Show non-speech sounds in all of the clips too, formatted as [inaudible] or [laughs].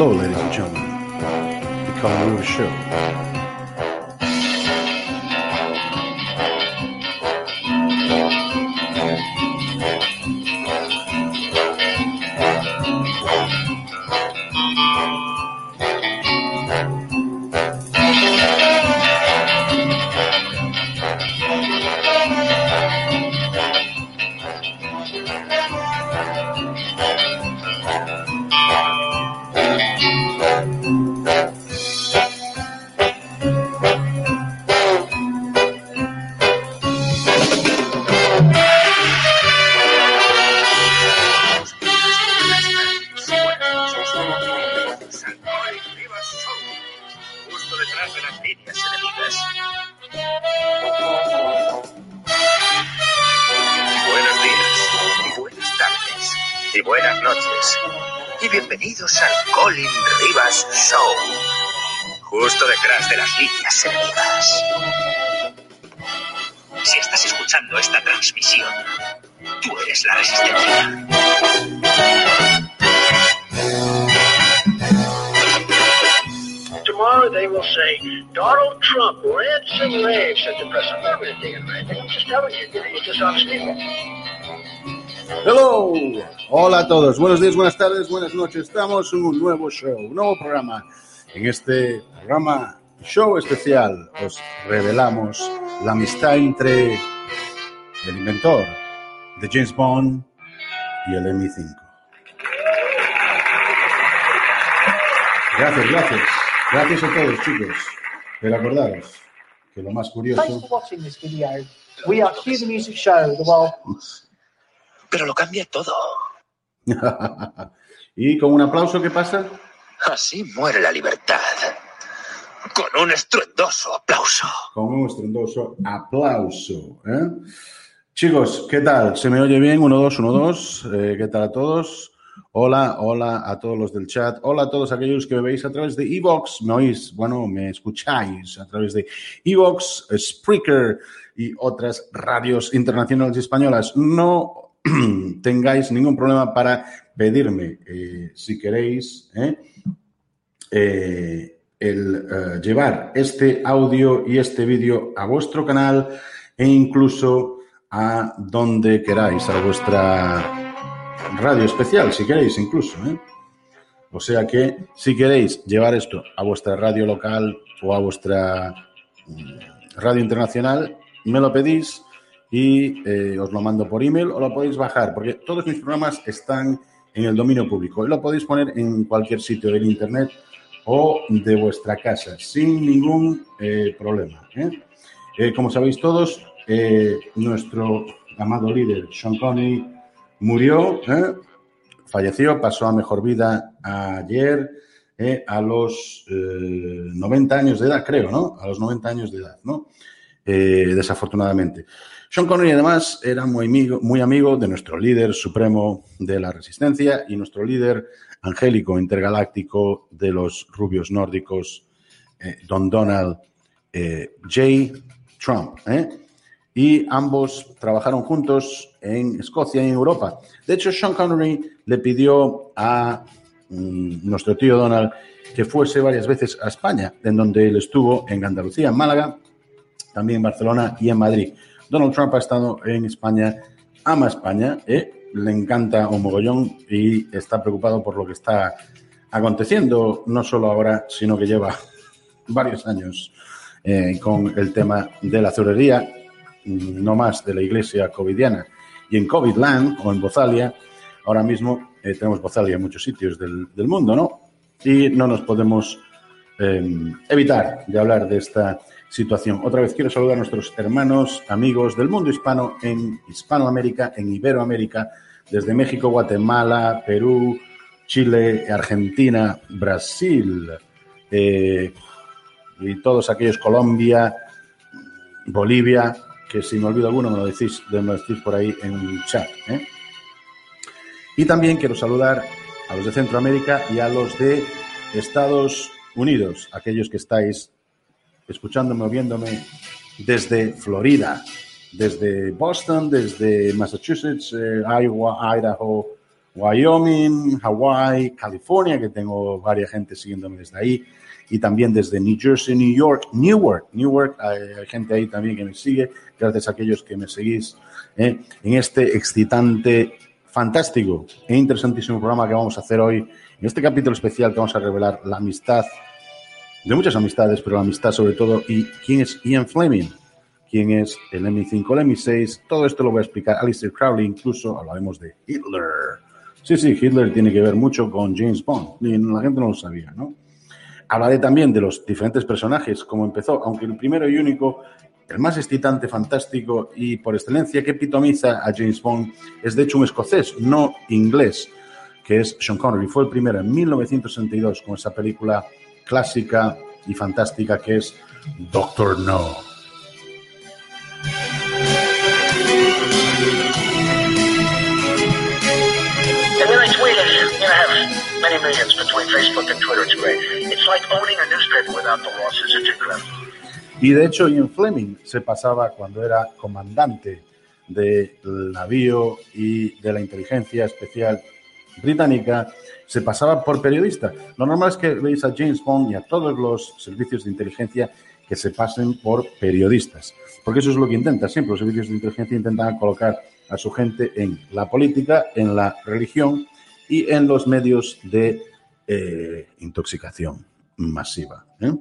Hello, ladies and gentlemen. The Lewis Show. Detrás de las líneas enemigas. Buenos días, buenas tardes, y buenas noches. Y bienvenidos al Colin Rivas Show. Justo detrás de las líneas enemigas. Si estás escuchando esta transmisión, tú eres la resistencia. They will say Donald Trump rants and raves at the press. I'm not really digging anything. I'm just telling you, know, you're just honest people. Hello. Hola a todos. Buenos días, buenas tardes, buenas noches. Estamos en un nuevo show, un nuevo programa. En este programa show especial os revelamos la amistad entre el inventor de James Bond y el MI5. Gracias, gracias. Gracias a todos, chicos. Pero acordaros que lo más curioso Pero lo cambia todo. [laughs] y con un aplauso, ¿qué pasa? Así muere la libertad. Con un estruendoso aplauso. Con un estruendoso aplauso. ¿eh? Chicos, ¿qué tal? ¿Se me oye bien? 1, 2, 1, 2. ¿Qué tal a todos? Hola, hola a todos los del chat. Hola a todos aquellos que me veis a través de Evox. ¿Me oís? Bueno, me escucháis a través de Evox, Spreaker y otras radios internacionales españolas. No [clears throat] tengáis ningún problema para pedirme, eh, si queréis, ¿eh? eh, el llevar este audio y este vídeo a vuestro canal e incluso a donde queráis, a vuestra radio especial, si queréis incluso. ¿eh? O sea que si queréis llevar esto a vuestra radio local o a vuestra mm, radio internacional, me lo pedís y eh, os lo mando por email o lo podéis bajar, porque todos mis programas están en el dominio público y lo podéis poner en cualquier sitio del internet o de vuestra casa sin ningún eh, problema. como sabéis todos, nuestro amado líder Sean Connery murió, ¿eh? falleció, pasó a mejor vida ayer eh, a los eh, 90 años de edad, creo, ¿no? A los 90 años de edad, ¿no? Eh, desafortunadamente. Sean Connery, además, era muy amigo, muy amigo de nuestro líder supremo de la resistencia y nuestro líder angélico intergaláctico de los rubios nórdicos, Don Donald J. Trump. ¿eh? Y ambos trabajaron juntos en Escocia y en Europa. De hecho, Sean Connery le pidió a mm, nuestro tío Donald que fuese varias veces a España, en donde él estuvo en Andalucía, en Málaga, también en Barcelona y en Madrid. Donald Trump ha estado en España, ama España, ¿eh? le encanta un mogollón y está preocupado por lo que está aconteciendo, no solo ahora, sino que lleva [laughs] varios años eh, con el tema de la azulería, mm, no más de la iglesia covidiana. Y en Covidland o en Bozalia, ahora mismo eh, tenemos Bozalia en muchos sitios del, del mundo, ¿no? Y no nos podemos eh, evitar de hablar de esta situación. Otra vez quiero saludar a nuestros hermanos, amigos del mundo hispano en Hispanoamérica, en Iberoamérica, desde México, Guatemala, Perú, Chile, Argentina, Brasil, eh, y todos aquellos, Colombia, Bolivia, que si me olvido alguno me lo decís, me lo decís por ahí en el chat. ¿eh? Y también quiero saludar a los de Centroamérica y a los de Estados Unidos, aquellos que estáis escuchándome o viéndome desde Florida, desde Boston, desde Massachusetts, eh, Iowa, Idaho, Wyoming, Hawaii, California, que tengo varias gente siguiéndome desde ahí, y también desde New Jersey, New York, Newark, Newark, hay, hay gente ahí también que me sigue, gracias a aquellos que me seguís ¿eh? en este excitante, fantástico e interesantísimo programa que vamos a hacer hoy, en este capítulo especial que vamos a revelar la amistad, de muchas amistades, pero la amistad sobre todo, y quién es Ian Fleming, quién es el M5, el M6, todo esto lo voy a explicar. Alistair Crowley, incluso hablaremos de Hitler. Sí, sí, Hitler tiene que ver mucho con James Bond, la gente no lo sabía, ¿no? Hablaré también de los diferentes personajes, cómo empezó, aunque el primero y único, el más excitante, fantástico y por excelencia que epitomiza a James Bond es de hecho un escocés, no inglés, que es Sean Connery. Fue el primero en 1962 con esa película clásica y fantástica que es Doctor No. Many millions between Facebook and Twitter. It's great. Y de hecho, Ian Fleming se pasaba cuando era comandante del navío y de la inteligencia especial británica, se pasaba por periodista. Lo normal es que veis a James Bond y a todos los servicios de inteligencia que se pasen por periodistas, porque eso es lo que intenta siempre. Los servicios de inteligencia intentan colocar a su gente en la política, en la religión y en los medios de eh, intoxicación masiva. ¿eh?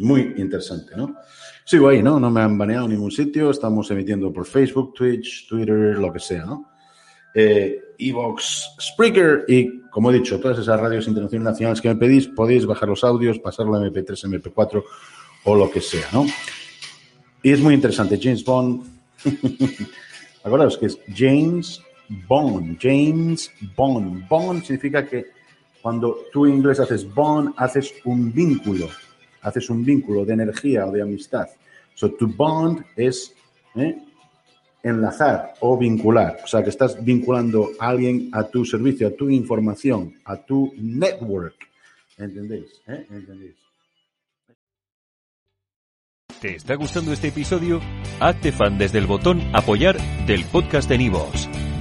Muy interesante, ¿no? Sigo ahí, ¿no? No me han baneado en ningún sitio. Estamos emitiendo por Facebook, Twitch, Twitter, lo que sea, ¿no? Eh, Evox, Spreaker y, como he dicho, todas esas radios internacionales nacionales que me pedís, podéis bajar los audios, pasarlo a MP3, MP4 o lo que sea, ¿no? Y es muy interesante. James Bond. [laughs] Acordaos que es James Bond. James Bond. Bond significa que cuando tú en inglés haces bond, haces un vínculo. Haces un vínculo de energía o de amistad. So, to bond es ¿eh? enlazar o vincular. O sea, que estás vinculando a alguien a tu servicio, a tu información, a tu network. ¿Entendéis? ¿Eh? ¿Entendéis? ¿Te está gustando este episodio? Hazte fan desde el botón Apoyar del podcast de Nivos.